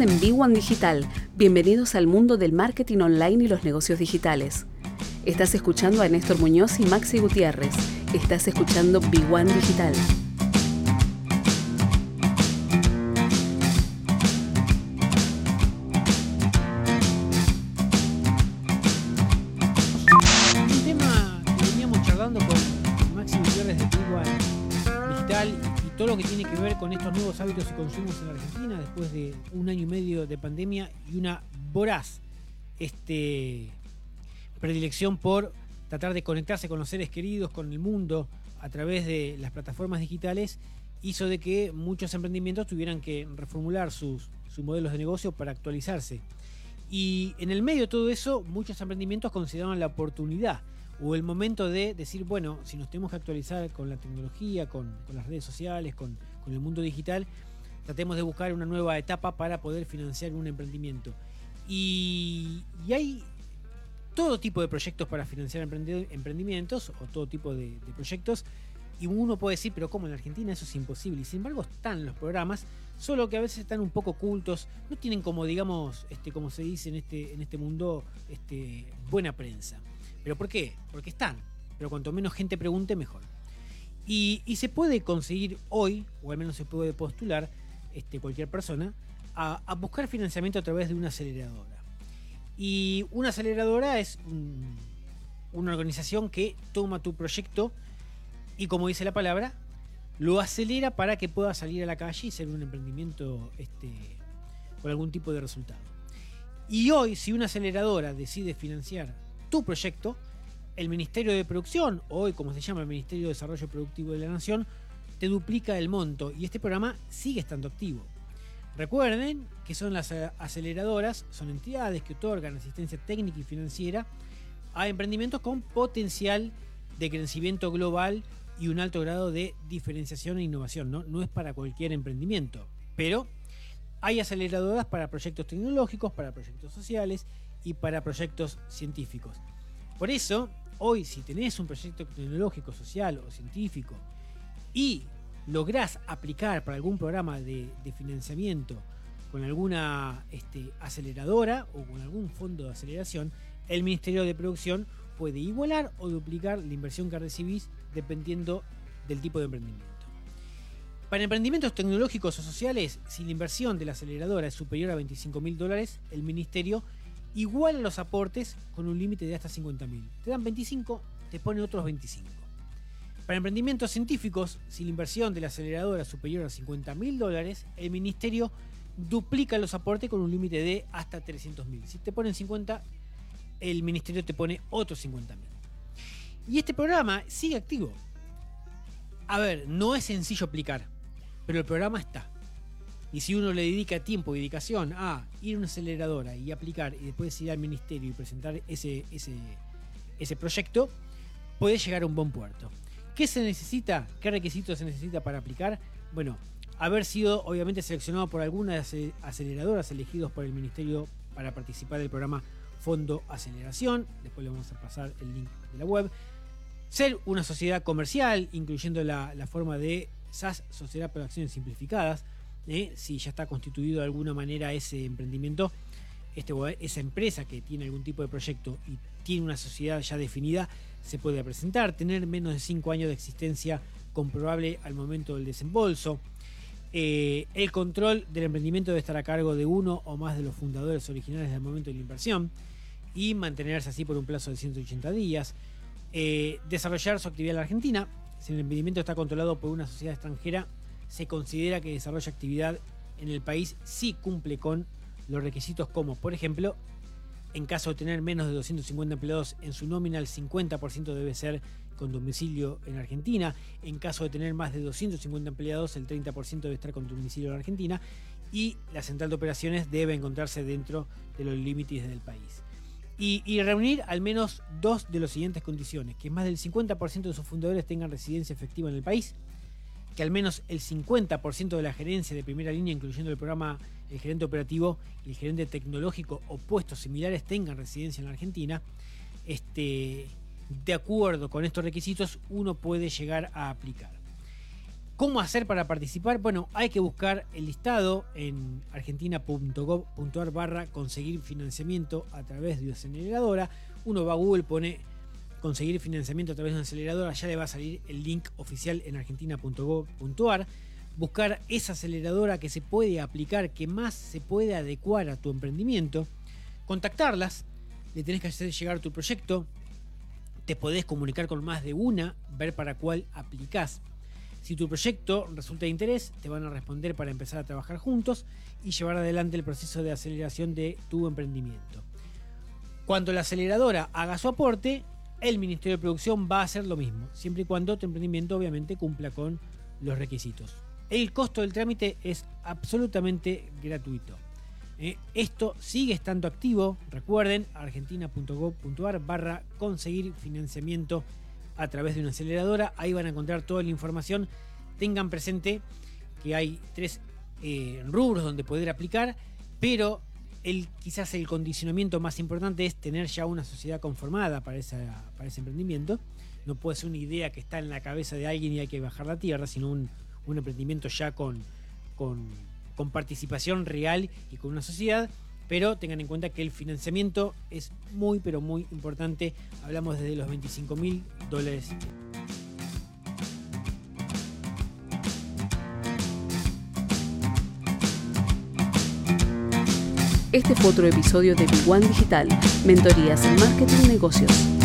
En B1 Digital. Bienvenidos al mundo del marketing online y los negocios digitales. Estás escuchando a Néstor Muñoz y Maxi Gutiérrez. Estás escuchando B1 Digital. Todo lo que tiene que ver con estos nuevos hábitos y consumos en Argentina después de un año y medio de pandemia y una voraz este, predilección por tratar de conectarse con los seres queridos, con el mundo a través de las plataformas digitales, hizo de que muchos emprendimientos tuvieran que reformular sus, sus modelos de negocio para actualizarse. Y en el medio de todo eso, muchos emprendimientos consideraron la oportunidad o el momento de decir, bueno, si nos tenemos que actualizar con la tecnología, con, las redes sociales, con, el mundo digital, tratemos de buscar una nueva etapa para poder financiar un emprendimiento. Y, hay todo tipo de proyectos para financiar emprendi- emprendimientos o todo tipo de, proyectos. Y uno puede decir, pero ¿cómo en Argentina eso es imposible? Y sin embargo están los programas, solo que a veces están un poco ocultos, no tienen como, digamos, este, como se dice en este, este mundo, este, buena prensa. ¿Pero por qué? Porque están. Pero cuanto menos gente pregunte, mejor. Y, se puede conseguir hoy, o al menos se puede postular, este, cualquier persona, a, buscar financiamiento a través de una aceleradora. Y una aceleradora es un- una organización que toma tu proyecto y, como dice la palabra, lo acelera para que pueda salir a la calle y ser un emprendimiento este, con algún tipo de resultado. Y hoy, si una aceleradora decide financiar tu proyecto, el Ministerio de Producción, hoy como se llama el Ministerio de Desarrollo Productivo de la Nación, te duplica el monto y este programa sigue estando activo. Recuerden que son las eh, aceleradoras, son entidades que otorgan asistencia técnica y financiera a emprendimientos con potencial de crecimiento global y un alto grado de diferenciación e innovación. No, no es para cualquier emprendimiento, pero hay aceleradoras para proyectos tecnológicos, para proyectos sociales y para proyectos científicos. Por eso, hoy si tenés un proyecto tecnológico, social o científico y lográs aplicar para algún programa de, financiamiento con alguna este, aceleradora o con algún fondo de aceleración, el Ministerio de Producción puede igualar o duplicar la inversión que recibís dependiendo del tipo de emprendimiento. Para emprendimientos tecnológicos o sociales, si la inversión de la aceleradora es superior a 25 mil dólares, el Ministerio iguala los aportes con un límite de hasta 50 mil. Te dan 25, te pone otros 25. Para emprendimientos científicos, si la inversión de la aceleradora es superior a 50 mil dólares, el Ministerio duplica los aportes con un límite de hasta 300 mil. Si te ponen 50, el Ministerio te pone otros 50 mil. Y este programa sigue activo. A ver, no es sencillo aplicar, pero el programa está. Y si uno le dedica tiempo y dedicación a ir a una aceleradora y aplicar y después ir al ministerio y presentar ese, ese, ese proyecto, puede llegar a un buen puerto. ¿Qué se necesita? ¿Qué requisitos se necesita para aplicar? Bueno, haber sido obviamente seleccionado por alguna de las aceleradoras elegidos por el ministerio para participar del programa Fondo Aceleración. Después le vamos a pasar el link de la web. Ser una sociedad comercial, incluyendo la, la forma de SAS, Sociedad por Acciones Simplificadas. Si ya está constituido de alguna manera ese emprendimiento, este, esa empresa que tiene algún tipo de proyecto y tiene una sociedad ya definida, se puede presentar. Tener menos de 5 años de existencia comprobable al momento del desembolso. Eh, el control del emprendimiento debe estar a cargo de uno o más de los fundadores originales del momento de la inversión y mantenerse así por un plazo de 180 días. Eh, desarrollar su actividad en la Argentina. Si el emprendimiento está controlado por una sociedad extranjera, se considera que desarrolla actividad en el país si cumple con los requisitos como, por ejemplo, en caso de tener menos de 250 empleados en su nómina, el 50% debe ser con domicilio en Argentina. En caso de tener más de 250 empleados, el 30% debe estar con domicilio en Argentina. Y la central de operaciones debe encontrarse dentro de los límites del país. Y, y reunir al menos dos de las siguientes condiciones. Que más del 50% de sus fundadores tengan residencia efectiva en el país. Que al menos el 50% de la gerencia de primera línea, incluyendo el programa el gerente operativo y el gerente tecnológico o puestos similares tengan residencia en la Argentina, este, de acuerdo con estos requisitos, uno puede llegar a aplicar. ¿Cómo hacer para participar? Bueno, hay que buscar el listado en argentina.gov.ar barra conseguir financiamiento a través de una aceleradora. Uno va a Google, pone conseguir financiamiento a través de una aceleradora, ya le va a salir el link oficial en argentina.gov.ar. Buscar esa aceleradora que se puede aplicar, que más se puede adecuar a tu emprendimiento. Contactarlas, le tenés que hacer llegar tu proyecto, te podés comunicar con más de una, ver para cuál aplicás. Si tu proyecto resulta de interés, te van a responder para empezar a trabajar juntos y llevar adelante el proceso de aceleración de tu emprendimiento. Cuando la aceleradora haga su aporte, el Ministerio de Producción va a hacer lo mismo, siempre y cuando tu emprendimiento obviamente cumpla con los requisitos. El costo del trámite es absolutamente gratuito. Eh, esto sigue estando activo, recuerden, argentina.gov.ar barra conseguir financiamiento a través de una aceleradora, ahí van a encontrar toda la información. Tengan presente que hay tres eh, rubros donde poder aplicar, pero el, quizás el condicionamiento más importante es tener ya una sociedad conformada para, para ese emprendimiento. No puede ser una idea que está en la cabeza de alguien y hay que bajar la tierra, sino un, emprendimiento ya con, con participación real y con una sociedad. Pero tengan en cuenta que el financiamiento es muy, pero muy importante. Hablamos desde los 25 mil dólares. Este fue otro episodio de Big One Digital, Mentorías en Marketing y Negocios.